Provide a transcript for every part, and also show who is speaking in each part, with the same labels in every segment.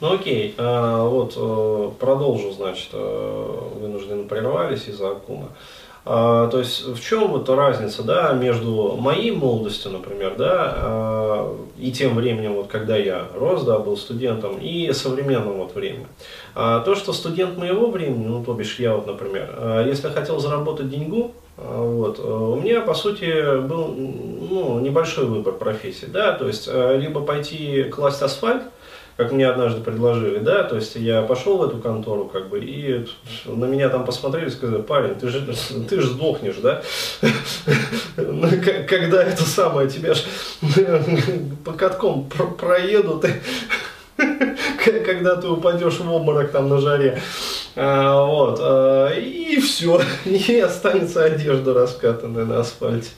Speaker 1: Ну окей, а, вот э, продолжу, значит, э, вынужденно прервались из-за Акума. А, то есть в чем вот разница, да, между моей молодостью, например, да, а, и тем временем, вот когда я рос, да, был студентом, и современным вот временем. А, то, что студент моего времени, ну, то бишь я вот, например, а, если хотел заработать деньгу, а, вот, э, у меня, по сути, был ну, небольшой выбор профессий, да, то есть либо пойти класть асфальт, как мне однажды предложили, да, то есть я пошел в эту контору, как бы, и на меня там посмотрели и сказали, парень, ты же, ты же сдохнешь, да, ну, когда это самое, тебя ж по катком проедут, когда ты упадешь в обморок там на жаре, а, вот, а, и все, и останется одежда раскатанная на асфальте.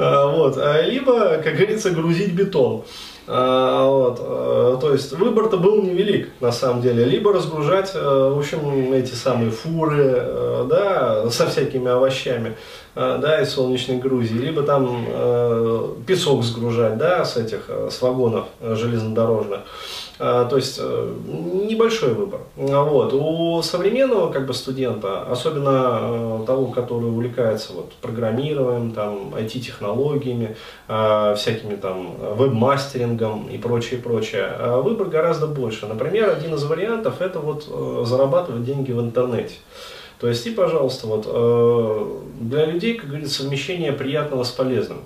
Speaker 1: А, вот, либо, как говорится, грузить бетон. А, вот, а, то есть выбор-то был невелик на самом деле. Либо разгружать, а, в общем, эти самые фуры, да, со всякими овощами, да, из солнечной Грузии, либо там песок сгружать, да, с этих, с вагонов железнодорожных. А, то есть э, небольшой выбор. Вот. У современного как бы, студента, особенно э, того, который увлекается вот, программированием, там, IT-технологиями, всякими там веб-мастерингом и прочее, прочее, выбор гораздо больше. Например, один из вариантов это вот э, зарабатывать деньги в интернете. То есть, и, пожалуйста, вот, для людей, как говорится, совмещение приятного с полезным.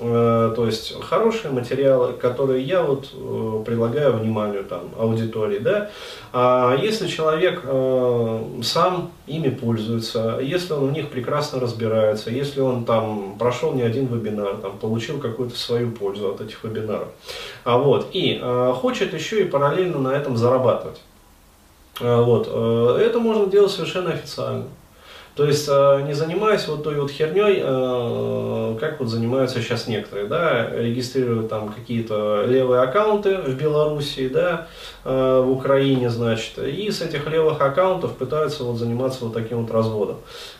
Speaker 1: Э, то есть хорошие материалы, которые я вот э, предлагаю вниманию там, аудитории. Да? А если человек э, сам ими пользуется, если он в них прекрасно разбирается, если он там прошел не один вебинар, там, получил какую-то свою пользу от этих вебинаров, а вот, и хочет еще и параллельно на этом зарабатывать. Вот, это можно делать совершенно официально. То есть э, не занимаясь вот той вот херней, э, как вот занимаются сейчас некоторые, да, регистрируют там какие-то левые аккаунты в Белоруссии, да, э, в Украине, значит, и с этих левых аккаунтов пытаются вот заниматься вот таким вот разводом,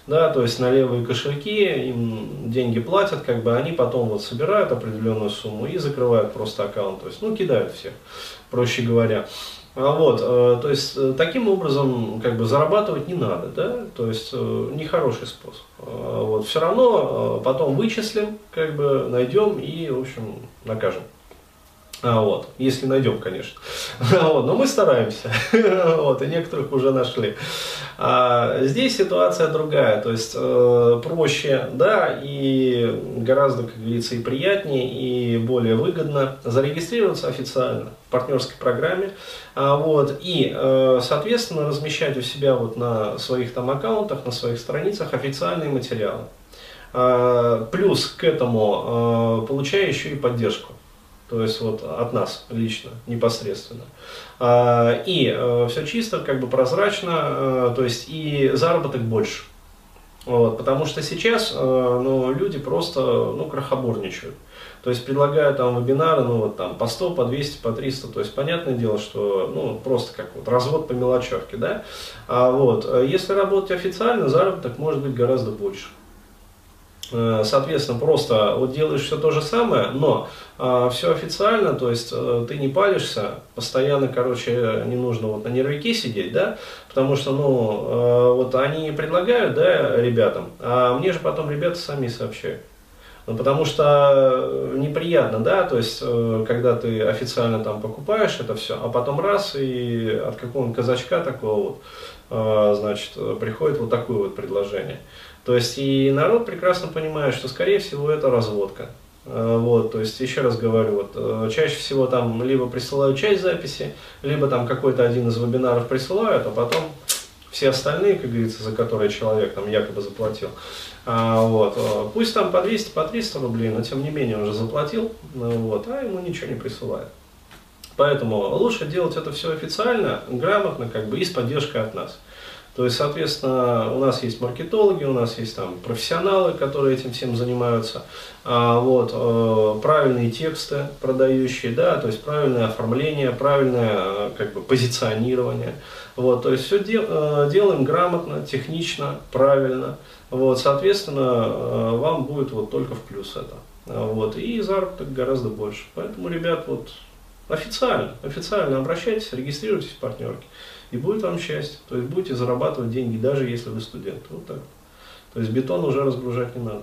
Speaker 1: да, то есть на левые кошельки им деньги платят, как бы они потом вот собирают определенную сумму и закрывают просто аккаунт, то есть, ну, кидают всех, проще говоря. А вот, э, то есть э, таким образом как бы зарабатывать не надо, да, то есть э, нехороший способ. Вот, все равно потом вычислим, как бы найдем и, в общем, накажем. А, вот, если найдем, конечно. вот, но мы стараемся. вот, и некоторых уже нашли. А, здесь ситуация другая, то есть э, проще, да, и гораздо, как говорится, и приятнее, и более выгодно зарегистрироваться официально в партнерской программе, а, вот, и, э, соответственно, размещать у себя вот на своих там аккаунтах, на своих страницах официальные материалы. А, плюс к этому э, получая еще и поддержку то есть вот от нас лично, непосредственно. А, и э, все чисто, как бы прозрачно, э, то есть и заработок больше. Вот, потому что сейчас э, ну, люди просто ну, крохоборничают. То есть предлагают там вебинары, ну вот там по 100, по 200, по 300. То есть понятное дело, что ну просто как вот развод по мелочевке, да. А вот если работать официально, заработок может быть гораздо больше. Э, соответственно, просто вот делаешь все то же самое, но а, все официально, то есть а, ты не палишься, постоянно, короче, не нужно вот на нервике сидеть, да, потому что, ну, а, вот они предлагают, да, ребятам, а мне же потом ребята сами сообщают. Ну, потому что неприятно, да, то есть, когда ты официально там покупаешь это все, а потом раз и от какого-нибудь казачка такого вот, значит, приходит вот такое вот предложение. То есть и народ прекрасно понимает, что скорее всего это разводка. Э, вот, то есть, еще раз говорю, вот, э, чаще всего там либо присылают часть записи, либо там какой-то один из вебинаров присылают, а потом все остальные, как говорится, за которые человек там якобы заплатил, а, вот, э, пусть там по 200, по 300 рублей, но тем не менее уже заплатил, вот, а ему ничего не присылают. Поэтому лучше делать это все официально, грамотно, как бы и с поддержкой от нас. То есть, соответственно, у нас есть маркетологи, у нас есть там профессионалы, которые этим всем занимаются, а, вот, э, правильные тексты продающие, да, то есть правильное оформление, правильное э, как бы позиционирование, вот, то есть все де, э, делаем грамотно, технично, правильно, вот, соответственно, вам будет вот только в плюс это, вот, и заработок гораздо больше, поэтому, ребят, вот, Официально, официально обращайтесь, регистрируйтесь в партнерке, и будет вам счастье. То есть будете зарабатывать деньги, даже если вы студент. Вот так. То есть бетон уже разгружать не надо.